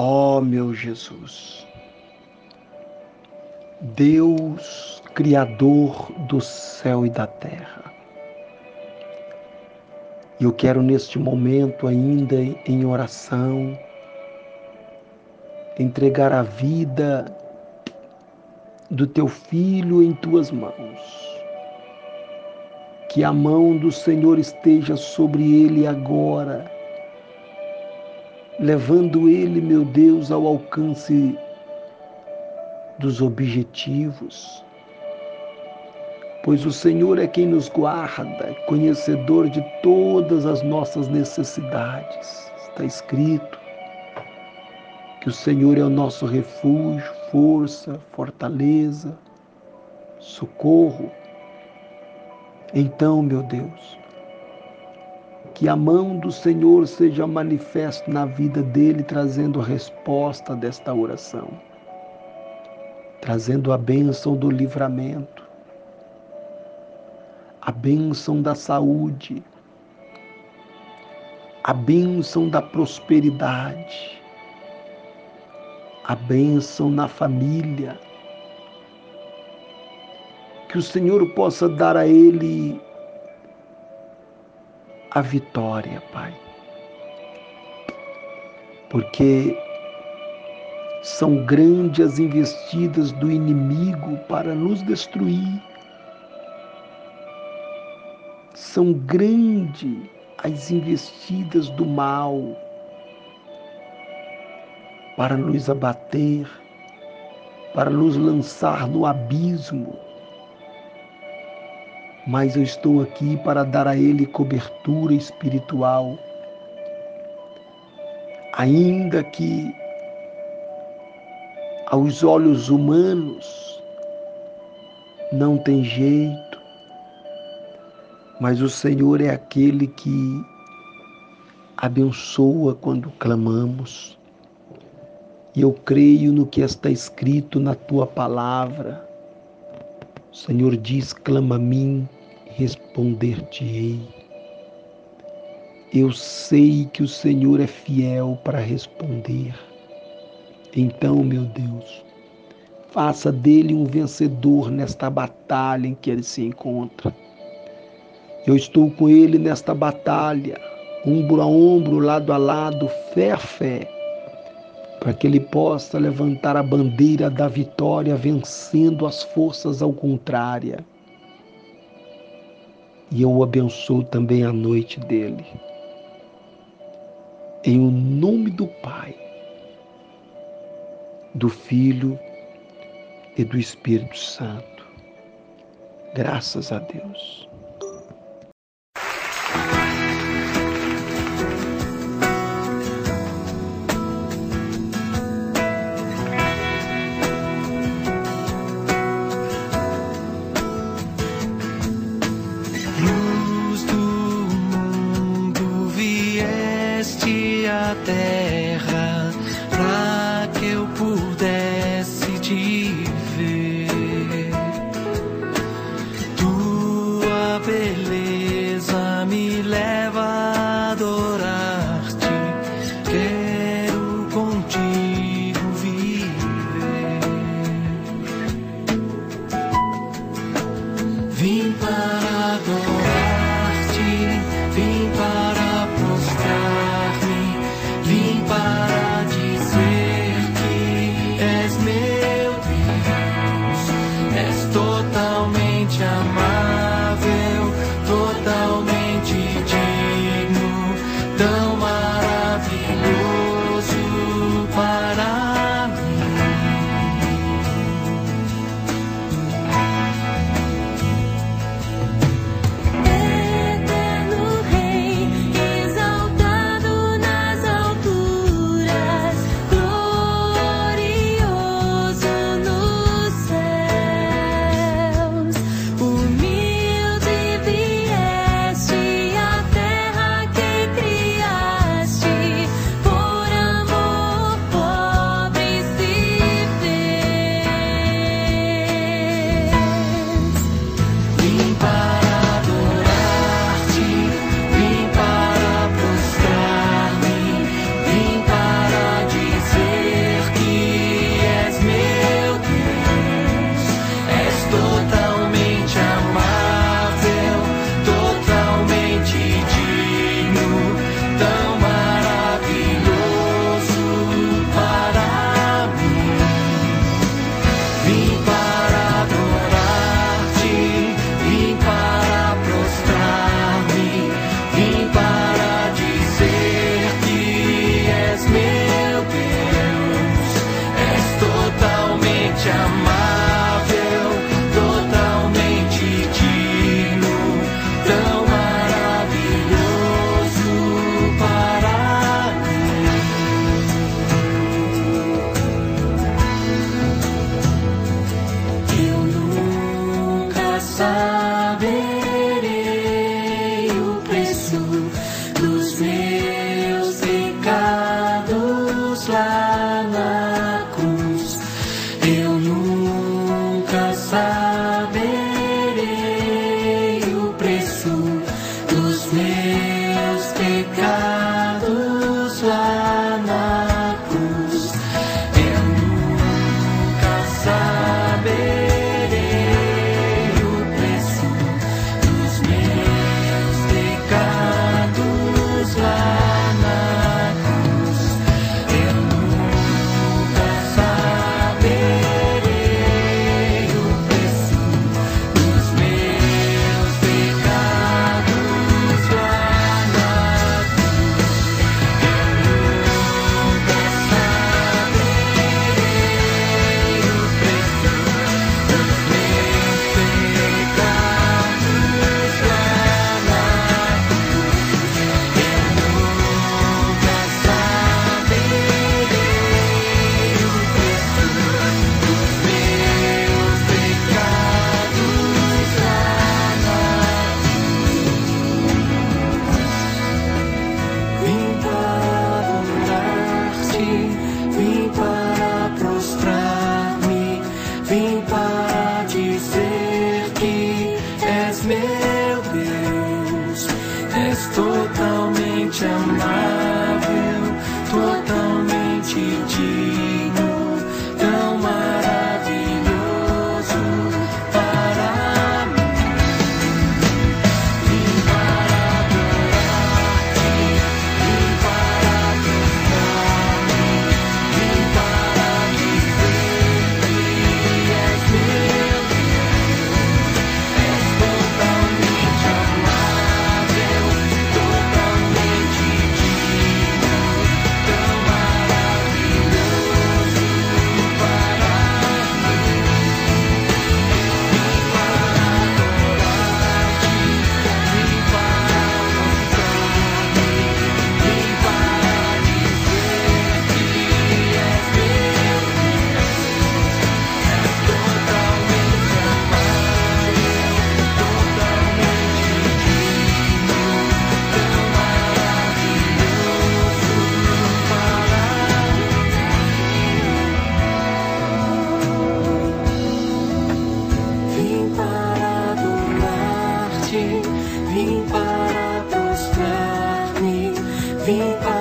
Ó oh, meu Jesus, Deus Criador do céu e da terra, eu quero neste momento, ainda em oração, entregar a vida do teu filho em tuas mãos. Que a mão do Senhor esteja sobre ele agora levando ele, meu Deus, ao alcance dos objetivos. Pois o Senhor é quem nos guarda, conhecedor de todas as nossas necessidades. Está escrito que o Senhor é o nosso refúgio, força, fortaleza, socorro. Então, meu Deus, que a mão do Senhor seja manifesta na vida dele, trazendo resposta desta oração, trazendo a bênção do livramento, a bênção da saúde, a bênção da prosperidade, a bênção na família. Que o Senhor possa dar a ele a vitória, Pai. Porque são grandes as investidas do inimigo para nos destruir. São grandes as investidas do mal para nos abater, para nos lançar no abismo mas eu estou aqui para dar a ele cobertura espiritual. Ainda que aos olhos humanos não tem jeito, mas o Senhor é aquele que abençoa quando clamamos. E eu creio no que está escrito na tua palavra. O Senhor diz: clama a mim responder-te-ei. Eu sei que o Senhor é fiel para responder. Então, meu Deus, faça dele um vencedor nesta batalha em que ele se encontra. Eu estou com ele nesta batalha, ombro a ombro, lado a lado, fé a fé, para que ele possa levantar a bandeira da vitória, vencendo as forças ao contrário e eu o abençoo também a noite dele. Em o nome do Pai, do Filho e do Espírito Santo. Graças a Deus. let és meu Deus, és totalmente amado. 蜜桃